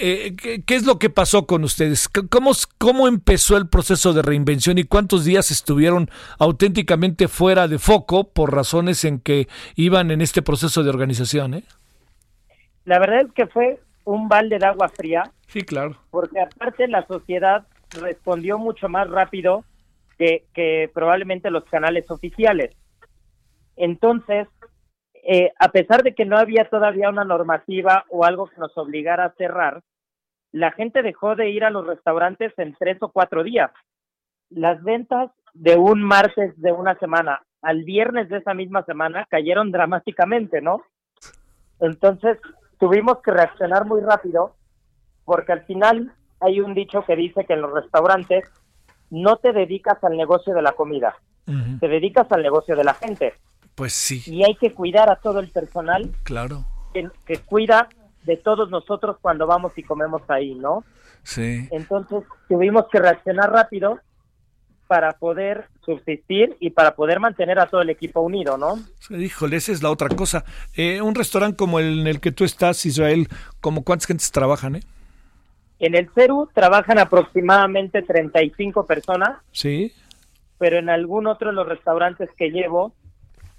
Eh, ¿Qué, qué es lo que pasó con ustedes? ¿Cómo, ¿Cómo empezó el proceso de reinvención y cuántos días estuvieron auténticamente fuera de foco por razones en que iban en este proceso de organización? ¿eh? La verdad es que fue un balde de agua fría, Sí, claro. porque aparte la sociedad respondió mucho más rápido que, que probablemente los canales oficiales. Entonces, eh, a pesar de que no había todavía una normativa o algo que nos obligara a cerrar, la gente dejó de ir a los restaurantes en tres o cuatro días. Las ventas de un martes de una semana al viernes de esa misma semana cayeron dramáticamente, ¿no? Entonces, tuvimos que reaccionar muy rápido porque al final hay un dicho que dice que en los restaurantes no te dedicas al negocio de la comida, te dedicas al negocio de la gente Pues sí, y hay que cuidar a todo el personal claro. que, que cuida de todos nosotros cuando vamos y comemos ahí, ¿no? Sí. Entonces tuvimos que reaccionar rápido para poder subsistir y para poder mantener a todo el equipo unido, ¿no? Híjole, esa es la otra cosa. Eh, un restaurante como el en el que tú estás, Israel, ¿como cuántas gentes trabajan, eh? En el CERU trabajan aproximadamente 35 personas, Sí. pero en algún otro de los restaurantes que llevo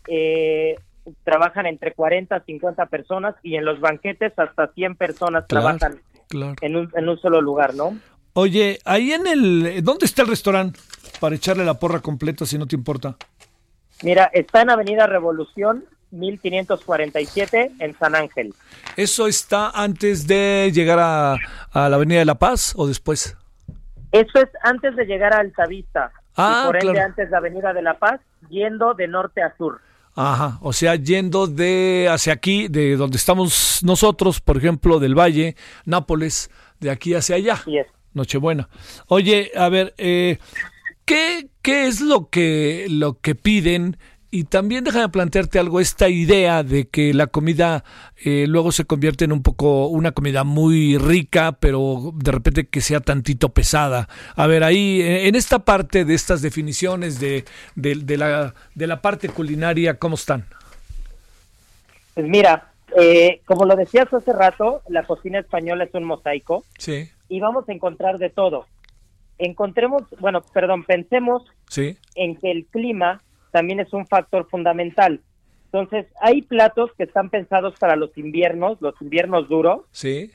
eh, trabajan entre 40 a 50 personas y en los banquetes hasta 100 personas Claro, trabajan claro. en un, en un solo lugar, ¿no? Oye, ahí en el... ¿Dónde está el restaurante? Para echarle la porra completa, si no te importa. Mira, está en Avenida Revolución 1547 en San Ángel. ¿Eso está antes de llegar a, a la Avenida de la Paz o después? Eso es antes de llegar a Altavista Ah, y por ende claro. antes de Avenida de la Paz, yendo de norte a sur. Ajá, o sea, yendo de hacia aquí, de donde estamos nosotros, por ejemplo, del Valle, Nápoles, de aquí hacia allá. Nochebuena. Oye, a ver, eh, ¿qué, ¿qué es lo que, lo que piden? Y también déjame plantearte algo, esta idea de que la comida eh, luego se convierte en un poco una comida muy rica, pero de repente que sea tantito pesada. A ver, ahí, eh, en esta parte de estas definiciones de, de, de la, de la parte culinaria, ¿cómo están? Pues mira, eh, como lo decías hace rato, la cocina española es un mosaico Sí, y vamos a encontrar de todo. Encontremos, bueno, perdón, pensemos sí, en que el clima también es un factor fundamental. Entonces, hay platos que están pensados para los inviernos, los inviernos duros, sí,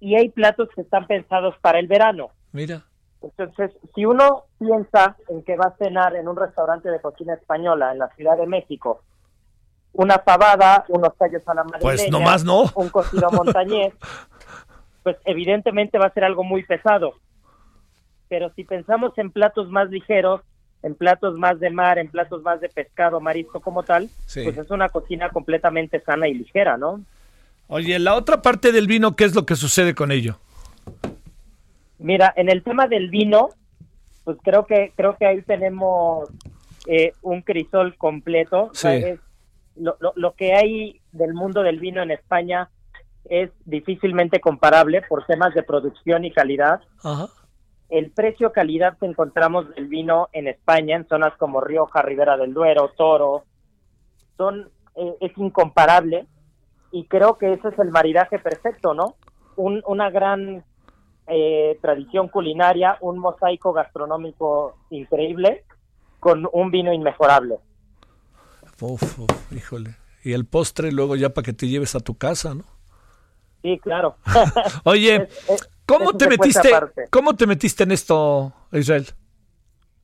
y hay platos que están pensados para el verano. mira. Entonces, si uno piensa en que va a cenar en un restaurante de cocina española en la Ciudad de México, una pavada, unos tallos a la madrileña, Pues nomás no. un cocido montañés, [laughs] pues evidentemente va a ser algo muy pesado. Pero si pensamos en platos más ligeros, en platos más de mar, en platos más de pescado, marisco como tal, Sí. pues es una cocina completamente sana y ligera, ¿no? Oye, la otra parte del vino, ¿qué es lo que sucede con ello? Mira, en el tema del vino, pues creo que creo que ahí tenemos eh, un crisol completo. O sea, Sí. es- lo, lo, lo que hay del mundo del vino en España es difícilmente comparable por temas de producción y calidad. Ajá. El precio-calidad que encontramos del vino en España, en zonas como Rioja, Ribera del Duero, Toro, son eh, es incomparable y creo que ese es el maridaje perfecto, ¿no? Un- una gran eh, tradición culinaria, un mosaico gastronómico increíble con un vino inmejorable. Uf, híjole. Y el postre luego ya para que te lleves a tu casa, ¿no? Sí, claro. [laughs] Oye, ¿cómo te metiste? ¿Cómo te metiste en esto, Israel?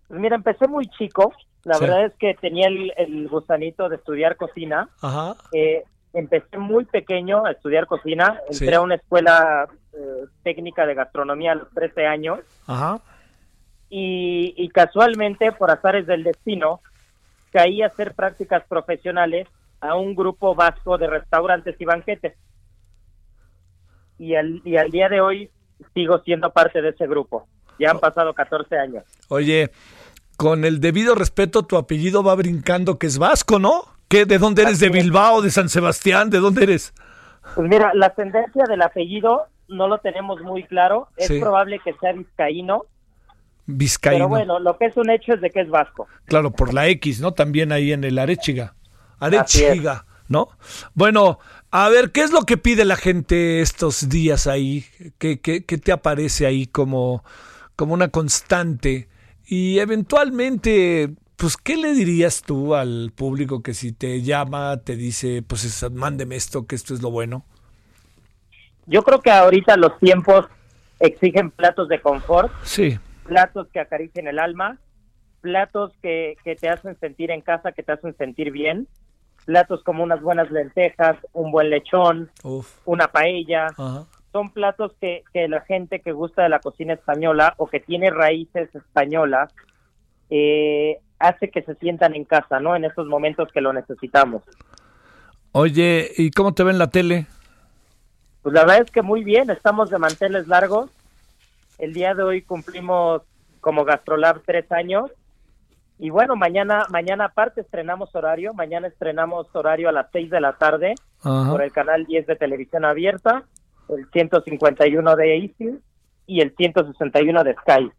Pues mira, empecé muy chico. La Sí. verdad es que tenía el, el gusanito de estudiar cocina. Ajá. Eh, empecé muy pequeño a estudiar cocina. Entré Sí. a una escuela eh, técnica de gastronomía a los 13 años. Ajá. y, y casualmente, por azares del destino, caí a hacer prácticas profesionales a un grupo vasco de restaurantes y banquetes. Y al, y al día de hoy sigo siendo parte de ese grupo. Ya han pasado 14 años. Oye, con el debido respeto, tu apellido va brincando que es vasco, ¿no? ¿Qué, ¿De dónde eres? ¿De. Bilbao? ¿De San Sebastián? ¿De dónde eres? Pues mira, la ascendencia del apellido no lo tenemos muy claro. Es Sí. probable que sea vizcaíno, Vizcaíno. pero bueno, lo que es un hecho es de que es vasco. Claro, por la X, ¿no? También ahí en el Arechiga. Arechiga, ¿no? Bueno, a ver, ¿qué es lo que pide la gente estos días ahí? ¿Qué, qué, qué te aparece ahí como, como una constante? Y eventualmente, pues, ¿qué le dirías tú al público que si te llama, te dice, pues, es- mándeme esto, que esto es lo bueno? Yo creo que ahorita los tiempos exigen platos de confort, Sí, platos que acaricien el alma, platos que, que te hacen sentir en casa, que te hacen sentir bien, platos como unas buenas lentejas, un buen lechón, uf, una paella, ajá. son platos que, que la gente que gusta de la cocina española o que tiene raíces españolas eh, hace que se sientan en casa, ¿no? En estos momentos que lo necesitamos. Oye, ¿y cómo te ve en la tele? Pues la verdad es que muy bien, estamos de manteles largos. El día de hoy cumplimos como Gastrolab tres años. Y bueno, mañana, mañana aparte estrenamos horario, mañana estrenamos horario a las seis de la tarde Ajá. por el canal 10 de televisión abierta, el 151 de Easy y el 161 de Sky.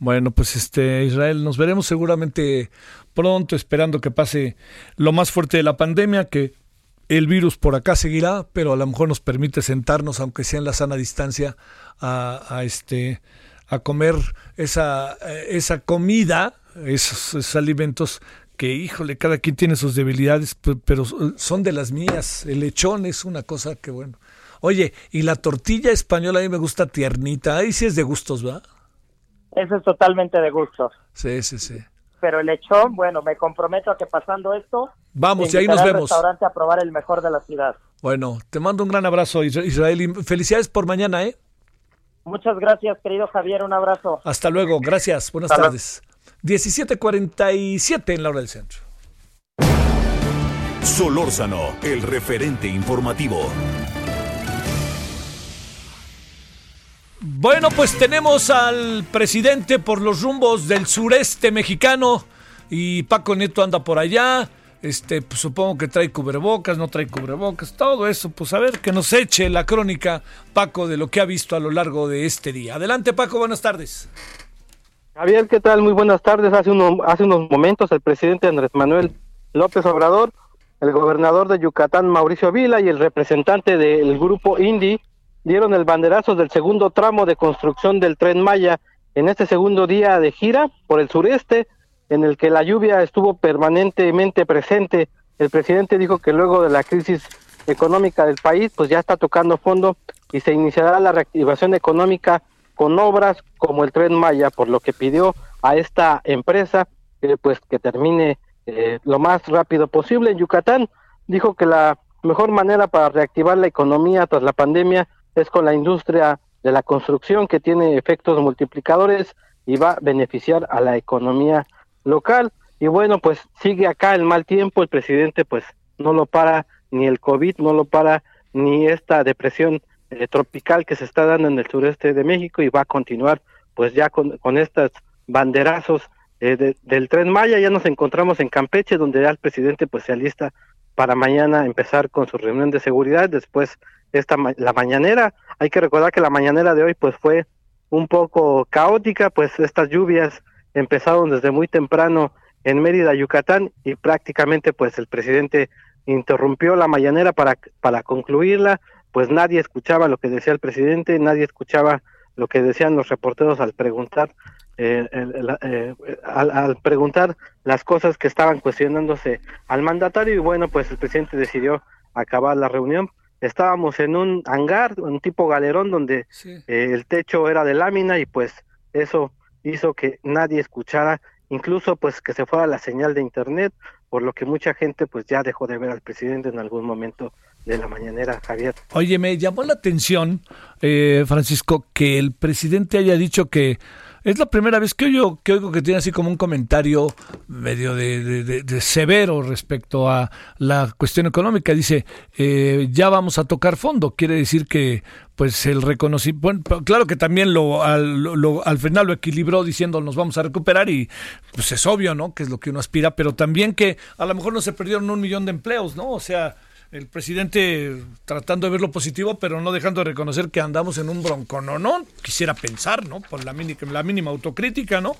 Bueno, pues este Israel, nos veremos seguramente pronto, esperando que pase lo más fuerte de la pandemia, que el virus por acá seguirá, pero a lo mejor nos permite sentarnos, aunque sea en la sana distancia, a, a, este a comer esa, eh, esa comida, esos, esos alimentos que, híjole, cada quien tiene sus debilidades, pe- pero son de las mías. El lechón es una cosa que bueno. Oye, y la tortilla española a mí me gusta tiernita, ahí sí es de gustos, ¿va? Eso es totalmente de gusto. Sí, sí, sí. Pero el lechón, bueno, me comprometo a que pasando esto, Vamos, y ahí nos al vemos. restaurante a probar el mejor de la ciudad. Bueno, te mando un gran abrazo, Isra- Israel, y felicidades por mañana, ¿eh? Muchas gracias, querido Javier, un abrazo. Hasta luego, gracias, buenas Hasta tardes. 17:47 en la hora del centro. Solórzano, el referente informativo. Bueno, pues tenemos al presidente por los rumbos del sureste mexicano y Paco Neto anda por allá. Este, pues supongo que trae cubrebocas, no trae cubrebocas, todo eso. Pues a ver que nos eche la crónica, Paco, de lo que ha visto a lo largo de este día. Adelante, Paco, buenas tardes. Javier, ¿qué tal? Muy buenas tardes. Hace, uno- hace unos momentos el presidente Andrés Manuel López Obrador, el gobernador de Yucatán Mauricio Vila y el representante del grupo Indy dieron el banderazo del segundo tramo de construcción del tren Maya en este segundo día de gira por el sureste, en el que la lluvia estuvo permanentemente presente. El presidente dijo que luego de la crisis económica del país, pues ya está tocando fondo y se iniciará la reactivación económica con obras como el tren Maya, por lo que pidió a esta empresa eh, pues que termine eh, lo más rápido posible en Yucatán. Dijo que la mejor manera para reactivar la economía tras la pandemia es con la industria de la construcción que tiene efectos multiplicadores y va a beneficiar a la economía local. Y bueno, pues sigue acá el mal tiempo, el presidente pues no lo para ni el COVID, no lo para ni esta depresión eh, tropical que se está dando en el sureste de México y va a continuar pues ya con, con estos banderazos eh, de- del tren Maya. Ya nos encontramos en Campeche donde ya el presidente pues se alista para mañana empezar con su reunión de seguridad, después esta la mañanera. Hay que recordar que la mañanera de hoy pues fue un poco caótica, pues estas lluvias empezaron desde muy temprano en Mérida, Yucatán, y prácticamente pues el presidente interrumpió la mañanera para, para concluirla, pues nadie escuchaba lo que decía el presidente, nadie escuchaba lo que decían los reporteros al preguntar eh, el- el- eh, al, al preguntar las cosas que estaban cuestionándose al mandatario y bueno pues el presidente decidió acabar la reunión estábamos en un hangar un tipo galerón donde Sí. eh, el techo era de lámina y pues eso hizo que nadie escuchara, incluso pues que se fuera la señal de internet, por lo que mucha gente pues ya dejó de ver al presidente en algún momento de la mañanera, Javier. Oye, me llamó la atención, eh, Francisco, que el presidente haya dicho que es la primera vez que oigo que, oigo que tiene así como un comentario medio de, severo respecto a la cuestión económica. Dice, eh, ya vamos a tocar fondo. Quiere decir que pues el reconocimiento, bueno, claro que también lo al, al, final lo equilibró diciendo nos vamos a recuperar y pues es obvio, ¿no? Que es lo que uno aspira, pero también que a lo mejor no se perdieron un millón de empleos, ¿no? O sea, el presidente tratando de ver lo positivo, pero no dejando de reconocer que andamos en un bronco, no, no, quisiera pensar, ¿no? Por la mínima, la mínima autocrítica, ¿no?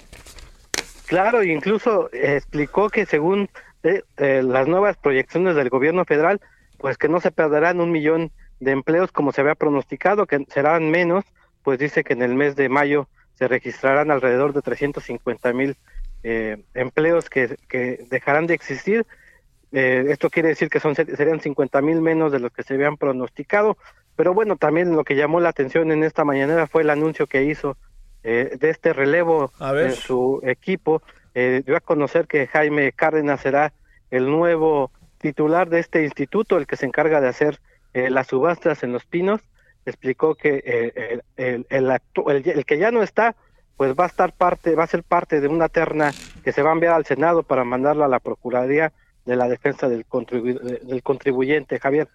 Claro, incluso explicó que según eh, eh, las nuevas proyecciones del gobierno federal, pues que no se perderán un millón de empleos como se había pronosticado, que serán menos, pues dice que en el mes de mayo se registrarán alrededor de 350 mil eh, empleos que dejarán de existir eh, esto quiere decir que son serían 50 mil menos de los que se habían pronosticado. Pero bueno, también lo que llamó la atención en esta mañanera fue el anuncio que hizo eh, de este relevo en su equipo. Eh, dio a conocer que Jaime Cárdenas será el nuevo titular de este instituto, el que se encarga de hacer eh, las subastas en los pinos. Explicó que el, el, que ya no está, pues va a estar parte, va a ser parte de una terna que se va a enviar al Senado para mandarla a la Procuraduría de la defensa del, del contribuyente, Javier.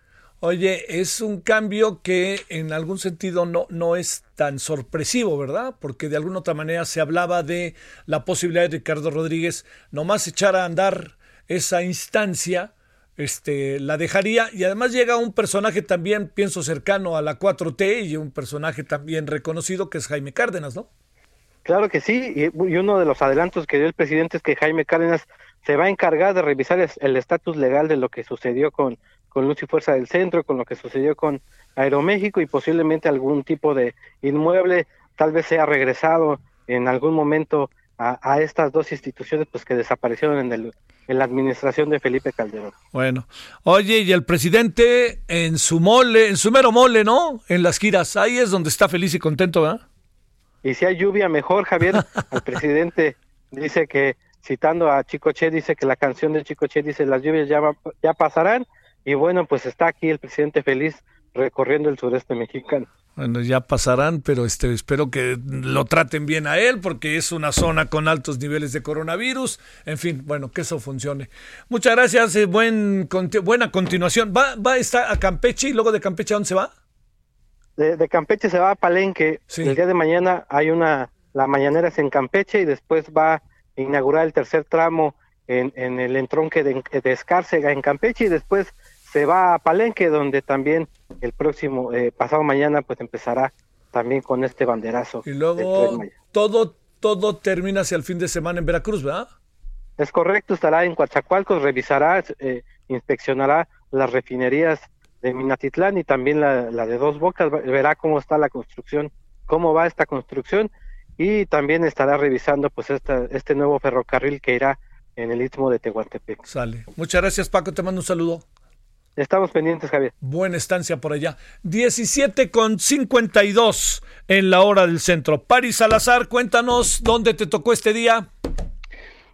Oye, es un cambio que en algún sentido no, no es tan sorpresivo, ¿verdad? Porque de alguna otra manera se hablaba de la posibilidad de Ricardo Rodríguez nomás echar a andar esa instancia, este, la dejaría y además llega un personaje también, pienso, cercano a la 4T y un personaje también reconocido que es Jaime Cárdenas, ¿no? Claro que sí, y uno de los adelantos que dio el presidente es que Jaime Cárdenas se va a encargar de revisar el estatus legal de lo que sucedió con, con Luz y Fuerza del Centro, con lo que sucedió con Aeroméxico y posiblemente algún tipo de inmueble tal vez sea regresado en algún momento a, estas dos instituciones pues que desaparecieron en, el, en la administración de Felipe Calderón. Bueno, oye, y el presidente en su mole, en su mero mole, ¿no? En las giras, ahí es donde está feliz y contento, ¿verdad? Y si hay lluvia, mejor, Javier. [laughs] El presidente dice que citando a Chicoche, dice que la canción de Chicoche dice las lluvias ya, ya pasarán y bueno, pues está aquí el presidente feliz recorriendo el sureste mexicano. Bueno, ya pasarán, pero este, espero que lo traten bien a él porque es una zona con altos niveles de coronavirus. En fin, bueno, que eso funcione. Muchas gracias, eh, buen, buena continuación. ¿Va, va a, a Campeche y luego de Campeche a dónde se va? De, Campeche se va a Palenque. El día de mañana hay una, la mañanera es en Campeche y después va inaugurar el tercer tramo en, en el entronque de, de, Escárcega en Campeche y después se va a Palenque donde también el próximo eh, pasado mañana pues empezará también con este banderazo. Y luego todo todo termina hacia el fin de semana en Veracruz, ¿verdad? Es correcto, estará en Coatzacoalcos, revisará, eh, inspeccionará las refinerías de Minatitlán y también la, la de Dos Bocas, verá cómo está la construcción, cómo va esta construcción y también estará revisando pues esta, este nuevo ferrocarril que irá en el istmo de Tehuantepec. Sale. Muchas gracias Paco, te mando un saludo. Estamos pendientes, Javier. Buena estancia por allá. 17 con 52 en la hora del centro. Paris Salazar, cuéntanos dónde te tocó este día.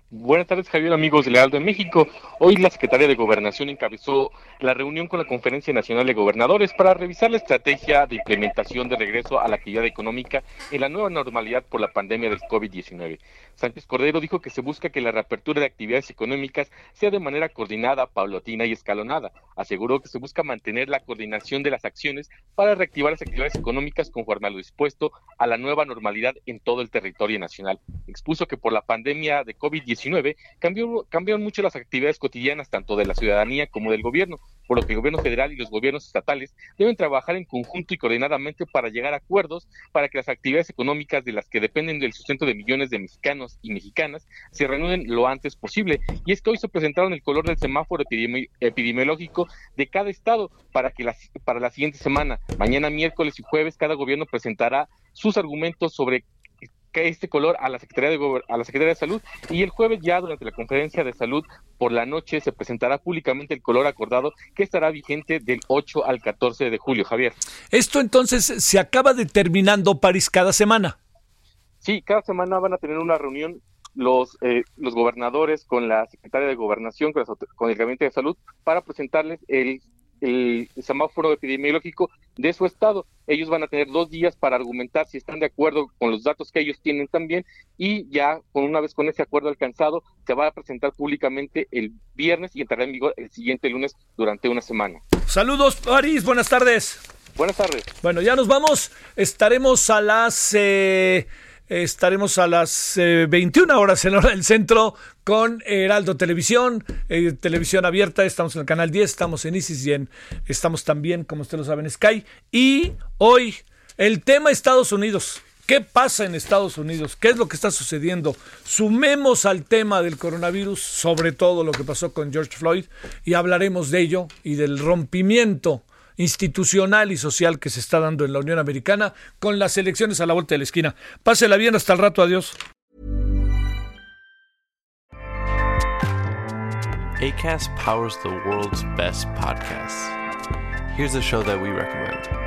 Buenas tardes, Javier, amigos de Lealdo en México. Hoy la Secretaría de Gobernación encabezó la reunión con la Conferencia Nacional de Gobernadores para revisar la estrategia de implementación de regreso a la actividad económica en la nueva normalidad por la pandemia del COVID-19. Sánchez Cordero dijo que se busca que la reapertura de actividades económicas sea de manera coordinada, paulatina y escalonada. Aseguró que se busca mantener la coordinación de las acciones para reactivar las actividades económicas conforme a lo dispuesto a la nueva normalidad en todo el territorio nacional. Expuso que por la pandemia de COVID-19 cambió, cambiaron mucho las actividades cotidianas tanto de la ciudadanía como del gobierno, por lo que el gobierno federal y los gobiernos estatales deben trabajar en conjunto y coordinadamente para llegar a acuerdos para que las actividades económicas de las que dependen del sustento de millones de mexicanos y mexicanas se reúnen lo antes posible. Y es que hoy se presentaron el color del semáforo epidemiológico de cada estado para que para la siguiente semana, mañana miércoles y jueves, cada gobierno presentará sus argumentos sobre este color a la Secretaría de a la Secretaría de Salud y el jueves ya durante la conferencia de salud por la noche se presentará públicamente el color acordado que estará vigente del 8 al 14 de julio, Javier. Esto entonces se acaba determinando París cada semana. Sí, cada semana van a tener una reunión los, eh, los gobernadores con la secretaria de Gobernación, con, con, el Gabinete de Salud, para presentarles el, el, semáforo epidemiológico de su estado. Ellos van a tener dos días para argumentar si están de acuerdo con los datos que ellos tienen también y ya con una vez con ese acuerdo alcanzado se va a presentar públicamente el viernes y entrará en vigor el siguiente lunes durante una semana. Saludos, París, buenas tardes. Buenas tardes. Bueno, ya nos vamos. Estaremos a las... Eh, estaremos a las 21 eh, horas en hora del centro con Heraldo Televisión, eh, televisión abierta, estamos en el canal 10, estamos en Isis y en, estamos también, como ustedes lo saben, en Sky. Y hoy, el tema Estados Unidos. ¿Qué pasa en Estados Unidos? ¿Qué es lo que está sucediendo? Sumemos al tema del coronavirus, sobre todo lo que pasó con George Floyd, y hablaremos de ello y del rompimiento institucional y social que se está dando en la Unión Americana con las elecciones a la vuelta de la esquina. Pásela bien, hasta el rato, adiós. ACAST powers the world's best podcasts. Here's a show that we recommend.